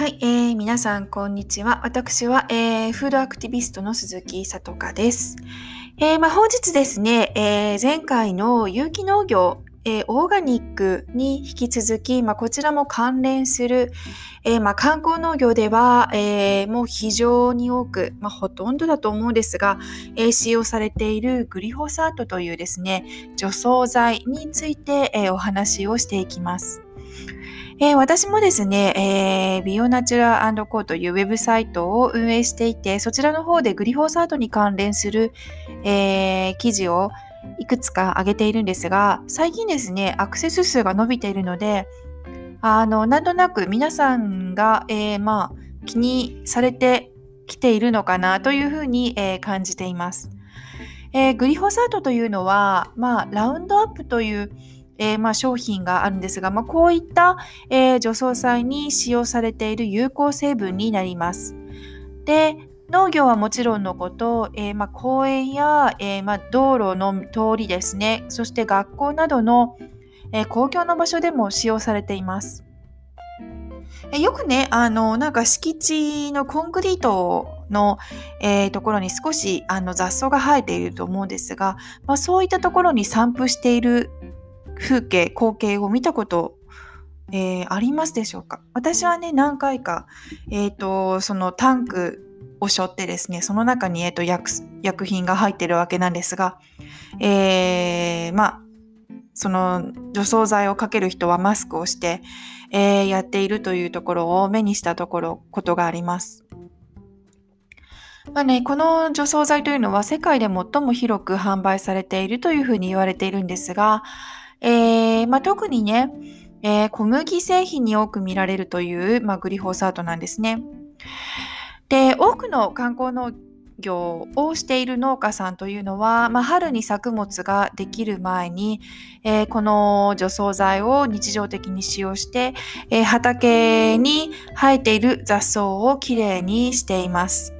はい、えー、皆さんこんにちは。私は、えー、フードアクティビストの鈴木さとかです。えー、まあ、本日ですね、えー、前回の有機農業、えー、オーガニックに引き続き、まあ、こちらも関連する、えーまあ、観光農業では、えー、もう非常に多く、まあ、ほとんどだと思うんですが、え、使用されているグリホサートというですね除草剤について、え、お話をしていきます。えー、私もですね、えー、ビオナチュラコーというウェブサイトを運営していて、そちらの方でグリフォーサートに関連する、えー、記事をいくつか上げているんですが、最近ですね、アクセス数が伸びているので、あの、なんとなく皆さんが、えー、まあ、気にされてきているのかなというふうに、えー、感じています。えー、グリホサートというのは、まあ、ラウンドアップという、えー、まあ、商品があるんですが、まあ、こういった、えー、除草剤に使用されている有効成分になります。で、農業はもちろんのこと、えー、まあ、公園や、えま道路の通りですね、そして学校などの、え公共の場所でも使用されています。よくね、あの、なんか敷地のコンクリートの、えー、ところに少しあの雑草が生えていると思うんですが、まあ、そういったところに散布している風景、光景を見たこと、えー、ありますでしょうか？私はね、何回か、えっ、ー、と、そのタンクを背負ってですね、その中に、えーと、薬薬品が入ってるわけなんですが、えー、まあ、その除草剤をかける人はマスクをして、えー、やっているというところを目にしたところ、ことがあります。まあね、この除草剤というのは世界で最も広く販売されているというふうに言われているんですが、えー、まあ、特にね、えー、小麦製品に多く見られるという、まあ、グリホーサートなんですね。で、多くの観光農業をしている農家さんというのは、まあ、春に作物ができる前に、えー、この除草剤を日常的に使用して、えー、畑に生えている雑草をきれいにしています。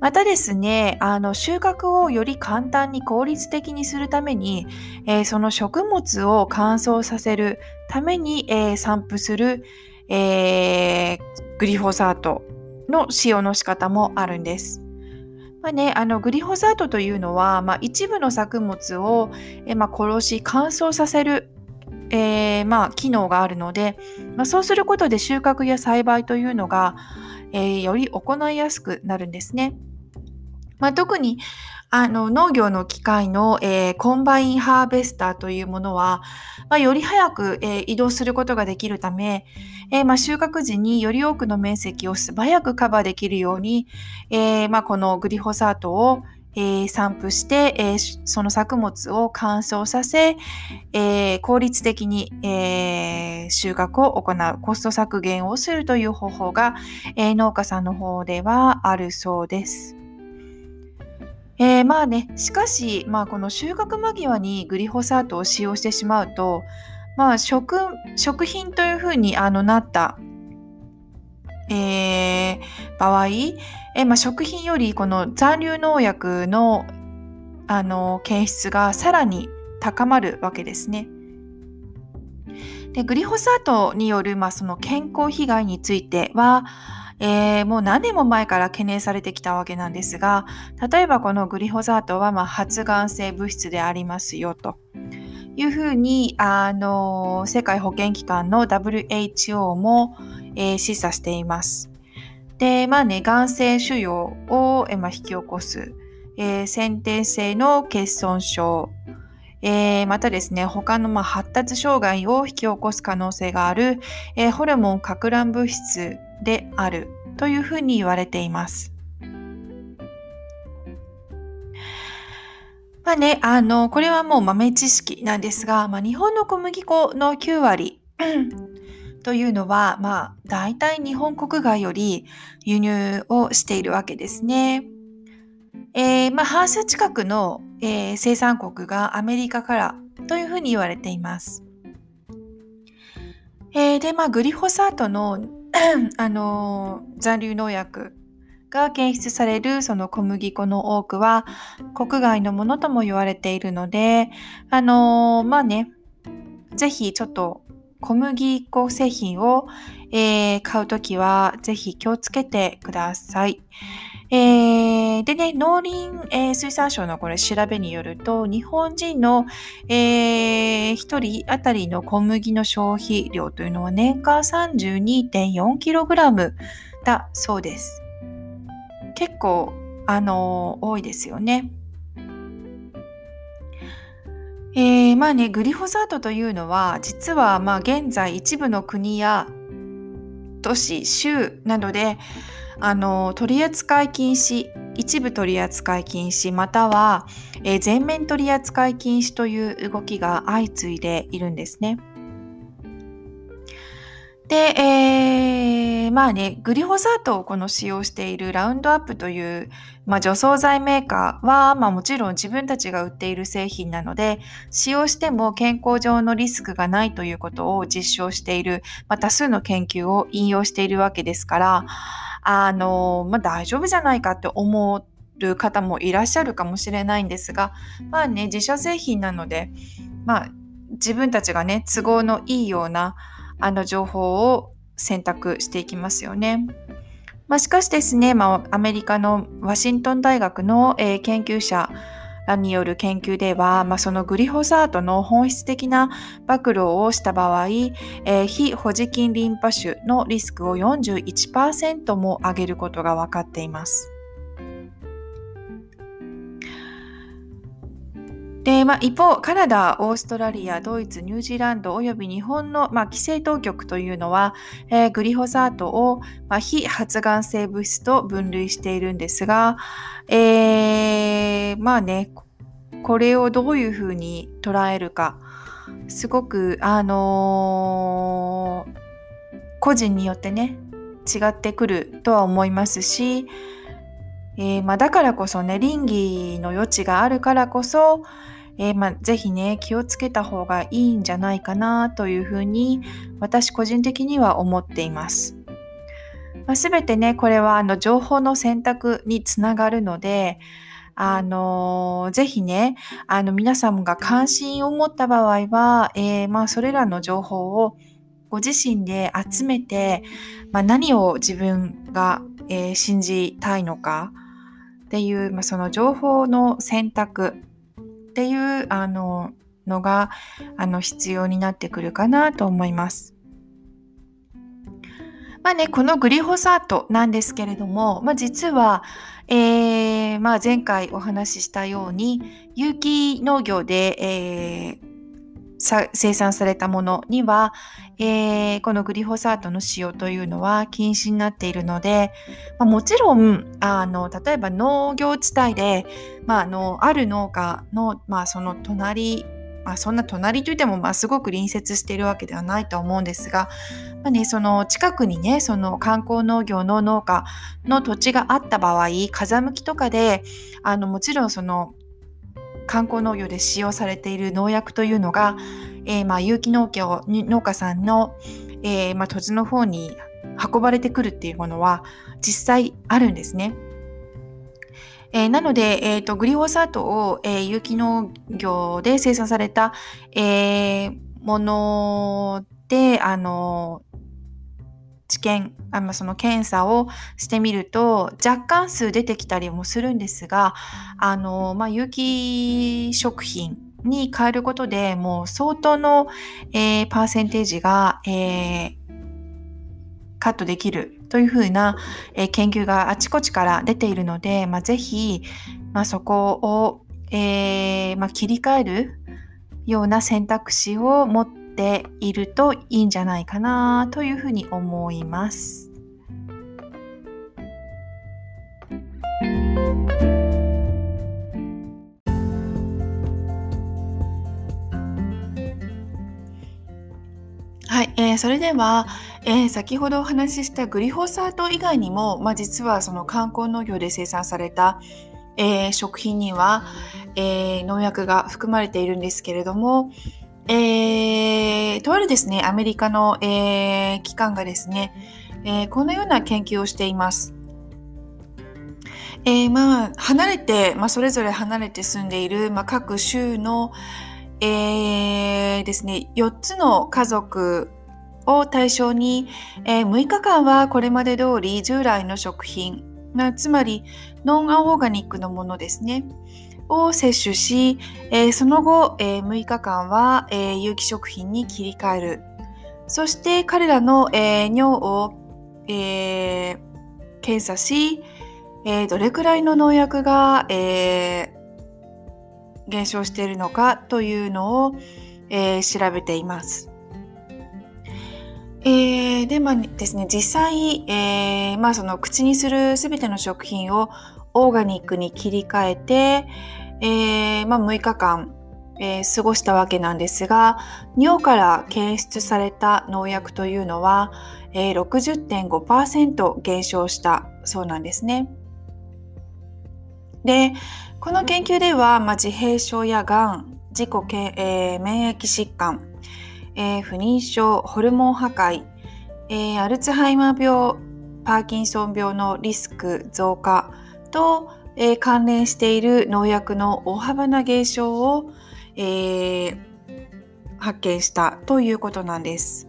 またですね、あの収穫をより簡単に効率的にするために、えー、その食物を乾燥させるために、えー、散布する、えー、グリホサートの使用の仕方もあるんです。まあね、あのグリホサートというのは、まあ、一部の作物を、えまあ、殺し乾燥させる、えー、まあ、機能があるので、まあ、そうすることで収穫や栽培というのが、えー、より行いやすくなるんですね。まあ、特にあの農業の機械の、えー、コンバインハーベスターというものは、まあ、より早く、えー、移動することができるため、えー、まあ、収穫時により多くの面積を素早くカバーできるように、えま、このグリホサートを、え散布して、えその作物を乾燥させ、え効率的に、え収穫を行うコスト削減をするという方法が、え農家さんの方ではあるそうです。えー、まあね、しかし、まあ、この収穫間際にグリホサートを使用してしまうと、まあ、食食品というふうにあのなった、えー、場合、え、まあ、食品よりこの残留農薬のあの検出がさらに高まるわけですね。でグリホサートによる、まあ、その健康被害については、えー、もう何年も前から懸念されてきたわけなんですが例えばこのグリホザートはまあ発がん性物質でありますよというふうにあの世界保健機関の WHO も、えー、示唆しています。でまあねがん性腫瘍を、えまあ、引き起こす、えー、先天性の欠損症えー、またですね、他のまあ発達障害を引き起こす可能性がある、えー、ホルモンか乱物質であるというふうに言われています。まあね、あの、これはもう豆知識なんですが、まあ、日本の小麦粉の9割というのは、まあ、大体日本国外より輸入をしているわけですね。えー、まあ、半数近くの、えー、生産国がアメリカからというふうに言われています。えー、で、まあ、グリホサートの あの残留農薬が検出されるその小麦粉の多くは国外のものとも言われているので、あのまあね、ぜひちょっと小麦粉製品を、えー、買うときはぜひ気をつけてください。えー、でね、農林、えー、水産省のこれ調べによると、日本人の、えー、1人当たりの小麦の消費量というのは年間 32.4kg だそうです。結構、あのー、多いですよね。えー、まあね、グリホサートというのは、実はまあ現在一部の国や都市、州などで、あの取扱禁止一部取扱禁止または、えー、全面取扱禁止という動きが相次いでいるんですね。で、えー、まあね、グリホサートをこの使用しているラウンドアップという、まあ、除草剤メーカーは、まあ、もちろん自分たちが売っている製品なので、使用しても健康上のリスクがないということを実証している、まあ、多数の研究を引用しているわけですから、あの、まあ、大丈夫じゃないかって思う方もいらっしゃるかもしれないんですが、まあね、自社製品なので、まあ、自分たちがね、都合のいいような、あの情報を選択していきますよね。まあ、しかしですね、まあ、アメリカのワシントン大学の、えー、研究者による研究では、まあ、そのグリホサートの本質的な暴露をした場合、えー、非保持筋リンパ腫のリスクを41%も上げることが分かっています。で、まあ、一方、カナダ、オーストラリア、ドイツ、ニュージーランドおよび日本の、まあ、規制当局というのは、えー、グリホサートを、まあ、非発がん性物質と分類しているんですが、えー、まあね、これをどういうふうに捉えるか、すごく、あのー、個人によってね、違ってくるとは思いますし、えーまあ、だからこそね、倫理の余地があるからこそ、えー、まあ、ぜひね、気をつけた方がいいんじゃないかなというふうに、私個人的には思っています。まあ、全てね、これはあの情報の選択につながるので、あの、ぜひね、あの、皆さんが関心を持った場合は、えー、まあ、それらの情報をご自身で集めて、まあ、何を自分が、えー、信じたいのかっていう、まあ、その情報の選択っていうあののがあの必要になってくるかなと思います。まあね、このグリホサートなんですけれども、まあ、実は、えーまあ、前回お話ししたように有機農業で、えー生産されたものには、えー、このグリホサートの使用というのは禁止になっているので、まあ、もちろんあの例えば農業地帯で、まあ、あのある農家の、まあ、その隣まあ、そんな隣といっても、まあ、すごく隣接しているわけではないと思うんですが、まあね、その近くにねその観光農業の農家の土地があった場合風向きとかであのもちろんその観光農業で使用されている農薬というのが、えー、まあ有機農業農家さんの、えー、まあ、土地の方に運ばれてくるっていうものは実際あるんですね。えー、なので、えーと、グリホサートを、えー、有機農業で生産された、えー、もので、あの治験あ、まあ、その検査をしてみると若干数出てきたりもするんですがあの、まあ、有機食品に変えることでもう相当の、えー、パーセンテージが、えー、カットできるというふうな、えー、研究があちこちから出ているので、まあ、ぜひ、まあ、そこを、えーまあ、切り替えるような選択肢を持ってているといいんじゃないかなというふうに思います。はい、えー、それでは、えー、先ほどお話ししたグリホサート以外にも、まあ、実はその観光農業で生産された、えー、食品には、えー、農薬が含まれているんですけれども、えー、とあるですね、アメリカの、えー、機関がですね、えー、このような研究をしています。えー、まあ、離れて、まあ、それぞれ離れて住んでいる、まあ、各州の、えー、ですね、4つの家族を対象に、えー、6日間はこれまで通り従来の食品、まあ、つまりノンアオーガニックのものですね、を摂取し、えー、その後、えー、6日間は、えー、有機食品に切り替える。そして彼らの、え尿を、え検査し、えどれくらいの農薬が、え減少しているのかというのを、え調べています。えー、で、まあですね、実際、えー、まあその口にするすべての食品をオーガニックに切り替えて、えー、まあ6日間、えー、過ごしたわけなんですが、尿から検出された農薬というのは、えー、60.5%減少したそうなんですね。で、この研究では、まあ、自閉症やがん、自己け、えー、免疫疾患、えー、不妊症、ホルモン破壊、えー、アルツハイマー病、パーキンソン病のリスク増加と、えー、関連している農薬の大幅な減少を、えー、発見したということなんです。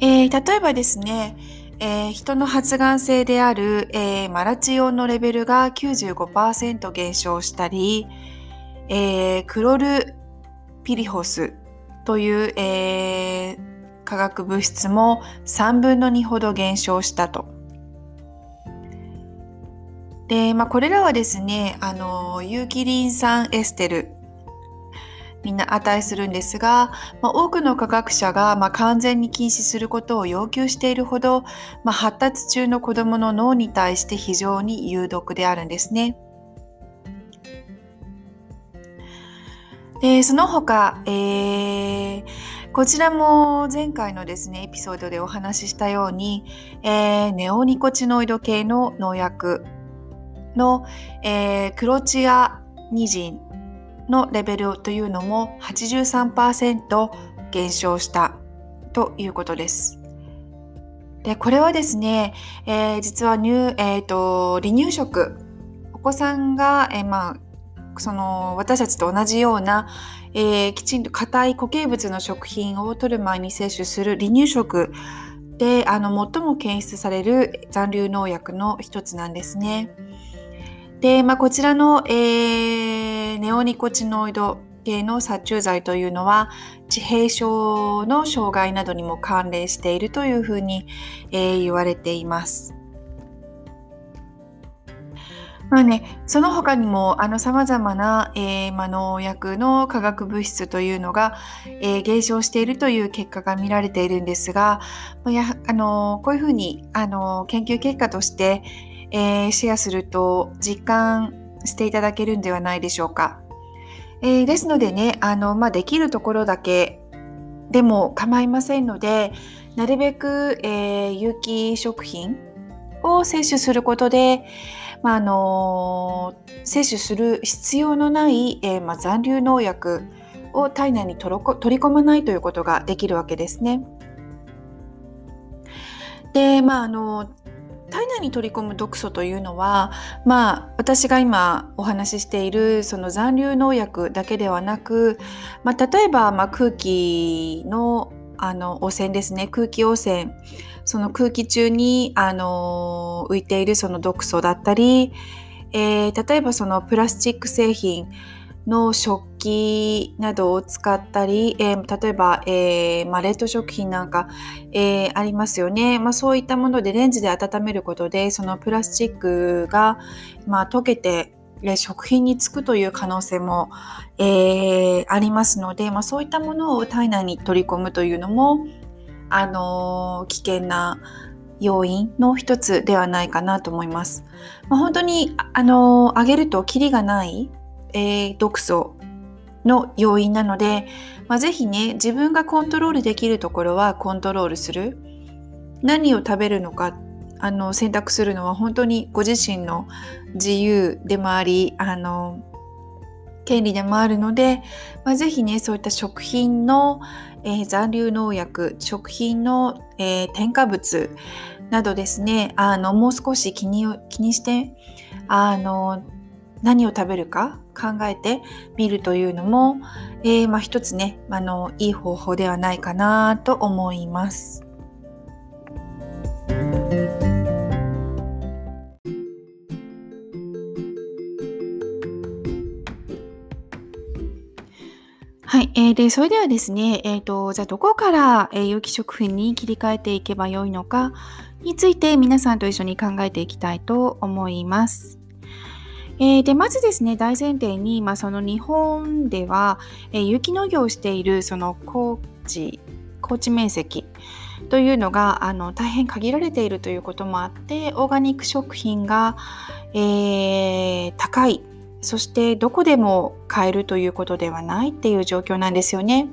えー、例えばですね、えー、人の発がん性である、えー、マラチオンのレベルが95%減少したり、えー、クロルピリホスという、えー、化学物質も3分の2ほど減少したと。で、まあ、これらはですね、あの、有機リン酸エステルみんな値するんですが、まあ、多くの科学者が、まあ、完全に禁止することを要求しているほど、まあ、発達中の子どもの脳に対して非常に有毒であるんですね。でその他、えー、こちらも前回のですね、エピソードでお話ししたように、えー、ネオニコチノイド系の農薬の、えー、クロチアニジンのレベルというのも83%減少したということです。で、これはですね、えー、実は入、えーと、離乳食、お子さんが、えー、まあ、その私たちと同じような、えー、きちんと硬い固形物の食品を取る前に摂取する離乳食であの最も検出される残留農薬の一つなんですね。で、まあ、こちらの、えー、ネオニコチノイド系の殺虫剤というのは自閉症の障害などにも関連しているというふうに、えー、言われています。まあね、その他にもあの様々な、えーま、農薬の化学物質というのが、えー、減少しているという結果が見られているんですが、まあ、やあのこういうふうにあの研究結果として、えー、シェアすると実感していただけるんではないでしょうか。えー、ですのでね、あのまあ、できるところだけでも構いませんので、なるべく、えー、有機食品を摂取することで、まあ、あの摂取する必要のない、え、まあ、残留農薬を体内に取り込まないということができるわけですね。で、まあ、あの内に取り込む毒素というのは、まあ、私が今お話ししているその残留農薬だけではなく、まあ、例えば、ま、空気のあの汚染ですね。空気汚染。その空気中に、あの浮いているその毒素だったり、えー、例えばそのプラスチック製品。の食器などを使ったり、えー、例えば、えーまあ、冷凍食品なんか、えー、ありますよね、まあ、そういったものでレンジで温めることでそのプラスチックが、まあ、溶けて食品につくという可能性も、え、ありますので、ま、そういったものを体内に取り込むというのも、あの、危険な要因の一つではないかなと思います。ま、本当に、あのー、げるとキリがない、えー、毒素の要因なので、まあ、ぜひね自分がコントロールできるところはコントロールする。何を食べるのかあの選択するのは本当にご自身の自由でもありあの権利でもあるので、まあ、ぜひねそういった食品の、えー、残留農薬食品の、えー、添加物などですねあのもう少し気に気にしてあの何を食べるか考えてみるというのも、えー、まあ、一つねあのいい方法ではないかなと思います。はい、えー、でそれではですね、えーと、じゃあどこから、えー、有機食品に切り替えていけばよいのかについて皆さんと一緒に考えていきたいと思います。えー、でまずですね大前提に、まあ、その日本では、えー、有農業をしているその高地高地面積というのがあの大変限られているということもあってオーガニック食品が、えー、高いそしてどこでも買えるということではないっていう状況なんですよね。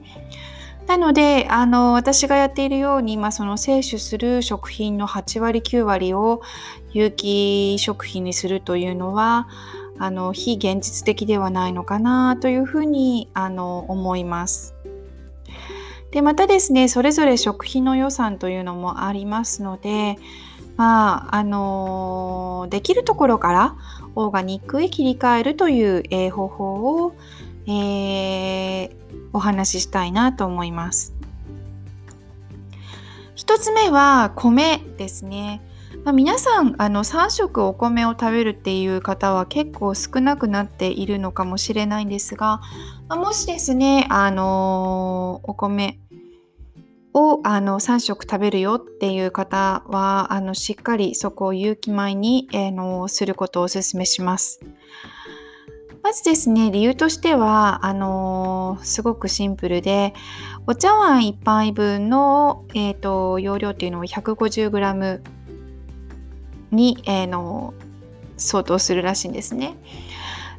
なのであの私がやっているように、まあ、その摂取する食品の8割9割を有機食品にするというのはあの非現実的ではないのかなというふうにあの思います。でまたですねそれぞれ食品の予算というのもありますのでまああのできるところからオーガニックへ切り替えるという、えー、方法を、えー、お話ししたいなと思います。一つ目は米ですね。まあ、皆さんあの3食お米を食べるっていう方は結構少なくなっているのかもしれないんですが、まあ、もしですね、あのー、お米をあの3食食べるよっていう方はあのしっかりそこを有機米に、えー、のすることをお勧めします。まずですね理由としてはあのー、すごくシンプルでお茶碗1杯分の、えーと、容量っていうのを 150g に、えー、の相当するらしいんですね。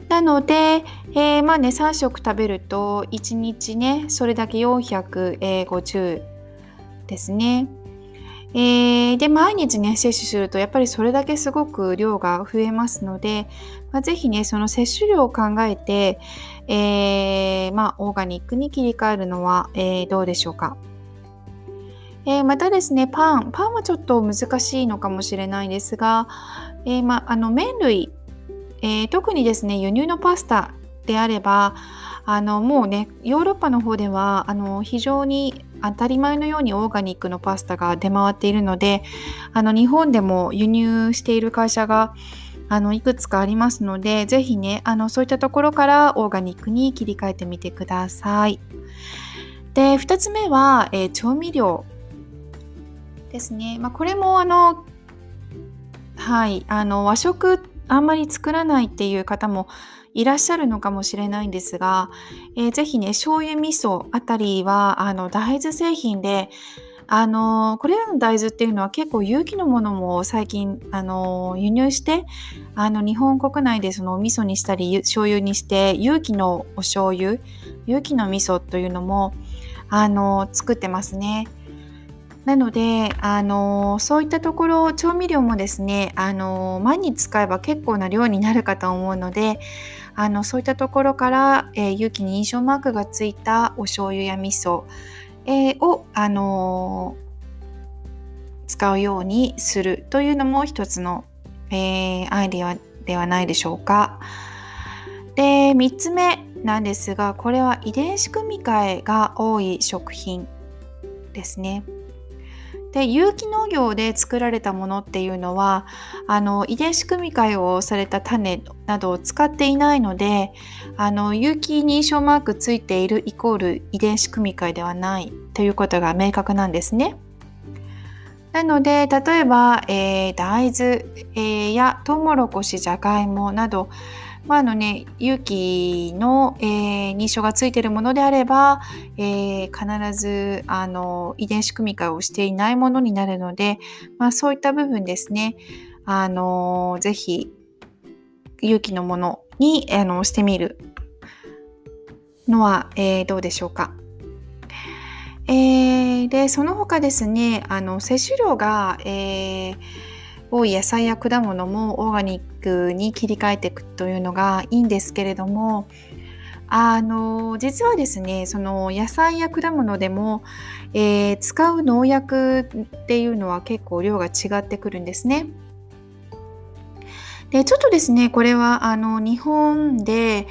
なので、えー、まあね3食食べると1日ねそれだけ450ですね。えー、で毎日ね摂取するとやっぱりそれだけすごく量が増えますので、まあ、ぜひねその摂取量を考えて、えー、まあ、オーガニックに切り替えるのは、えー、どうでしょうか。えまたですねパン。パンはちょっと難しいのかもしれないですが、えまあの麺類、え特にですね輸入のパスタであればあのもうねヨーロッパの方ではあの非常に当たり前のようにオーガニックのパスタが出回っているのであの日本でも輸入している会社があのいくつかありますので是非ねあのそういったところからオーガニックに切り替えてみてください。で2つ目は、えー、調味料。ですね。まあ、これもあのはいあの和食あんまり作らないっていう方もいらっしゃるのかもしれないんですが、えー、ぜひね醤油味噌あたりはあの大豆製品であのこれらの大豆っていうのは結構有機のものも最近あの輸入してあの日本国内でそのお味噌にしたり醤油にして有機のお醤油有機の味噌というのもあの作ってますね。なので、あのそういったところ調味料もですね、あの毎日使えば結構な量になるかと思うのであのそういったところから、えー、有機に認証マークがついたお醤油や味噌、えー、を、あの使うようにするというのも一つの、えー、アイデアではないでしょうか。で3つ目なんですがこれは遺伝子組み換えが多い食品ですね。で有機農業で作られたものっていうのはあの遺伝子組み換えをされた種などを使っていないのであの有機認証マークついているイコール遺伝子組み換えではないということが明確なんですね。なので例えば、えー、大豆、えー、やトウモロコシじゃがいもなどまああのね、有機の、えー、認証がついているものであれば、えー、必ずあの遺伝子組み換えをしていないものになるので、まあ、そういった部分ですね、あのぜひ有機のものにあのしてみるのは、えー、どうでしょうか。えー、でその他ですねあの摂取量が、えー多い野菜や果物もオーガニックに切り替えていくというのがいいんですけれどもあの実はですねその野菜や果物でも、えー、使う農薬っていうのは結構量が違ってくるんですね。でちょっとですねこれはあの日本で、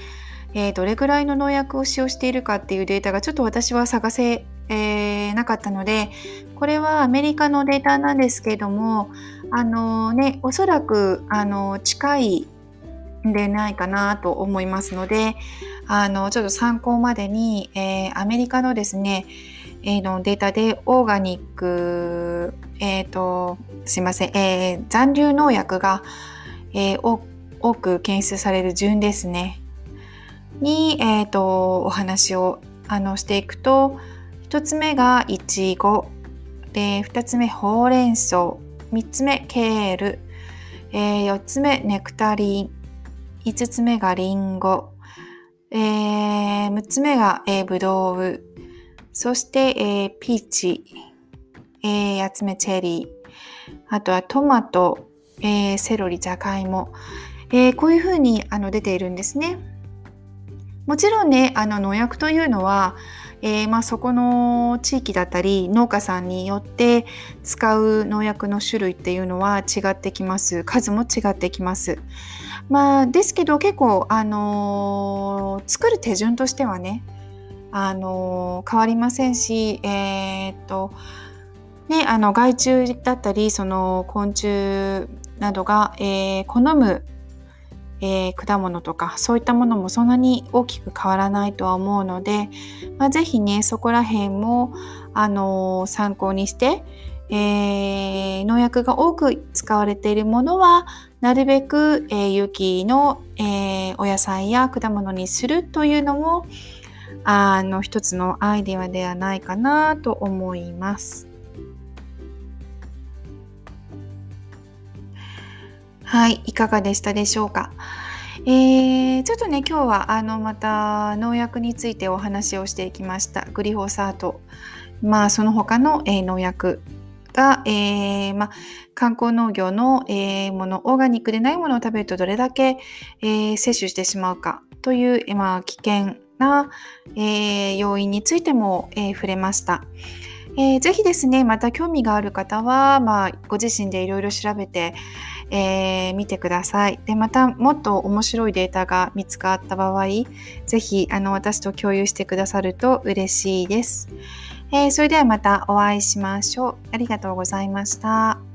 えー、どれぐらいの農薬を使用しているかっていうデータがちょっと私は探せ、えー、なかったのでこれはアメリカのデータなんですけれどもあのねおそらくあの近いでないかなと思いますのであのちょっと参考までに、えー、アメリカのですね、えー、のデータでオーガニック、えーと、すいません、えー、残留農薬が、えー、多く検出される順ですね。に、えーと、お話をあのしていくと1つ目がいちごで2つ目ほうれん草。3つ目ケール、えー、4つ目ネクタリン。5つ目がリンゴ、えー、6つ目が、えー、ブドウ。そして、えー、ピーチ、えー、8つ目チェリー。あとはトマト、えー、セロリ、じゃがいも、こういうふうにあの出ているんですね。もちろんねあの農薬というのは、えー、まあ、そこの地域だったり農家さんによって使う農薬の種類っていうのは違ってきます数も違ってきます。まあ、ですけど結構、あのー、作る手順としてはね、あのー、変わりませんし、え、っとね、あの害虫だったりその昆虫などが、え好むえー、果物とかそういったものもそんなに大きく変わらないとは思うので、まあ、ぜひねそこら辺も、あのー、参考にして、えー、農薬が多く使われているものはなるべく、え有機の、えお野菜や果物にするというのもあの一つのアイデアではないかなと思います。はい、いかがでしたでしょうか？えー、ちょっとね今日はあのまた農薬についてお話をしていきました。グリホサート、まあその他の、えー、農薬が、えー、まあ、観光農業の、えー、ものオーガニックでないものを食べるとどれだけ、えー、摂取してしまうか？という、まあ、危険な、え要因についても、え触れました。えー、ぜひですねまた興味がある方は、まあ、ご自身でいろいろ調べて、えー、見てください。で、またもっと面白いデータが見つかった場合、ぜひあの私と共有してくださると嬉しいです。えー、それではまたお会いしましょう。ありがとうございました。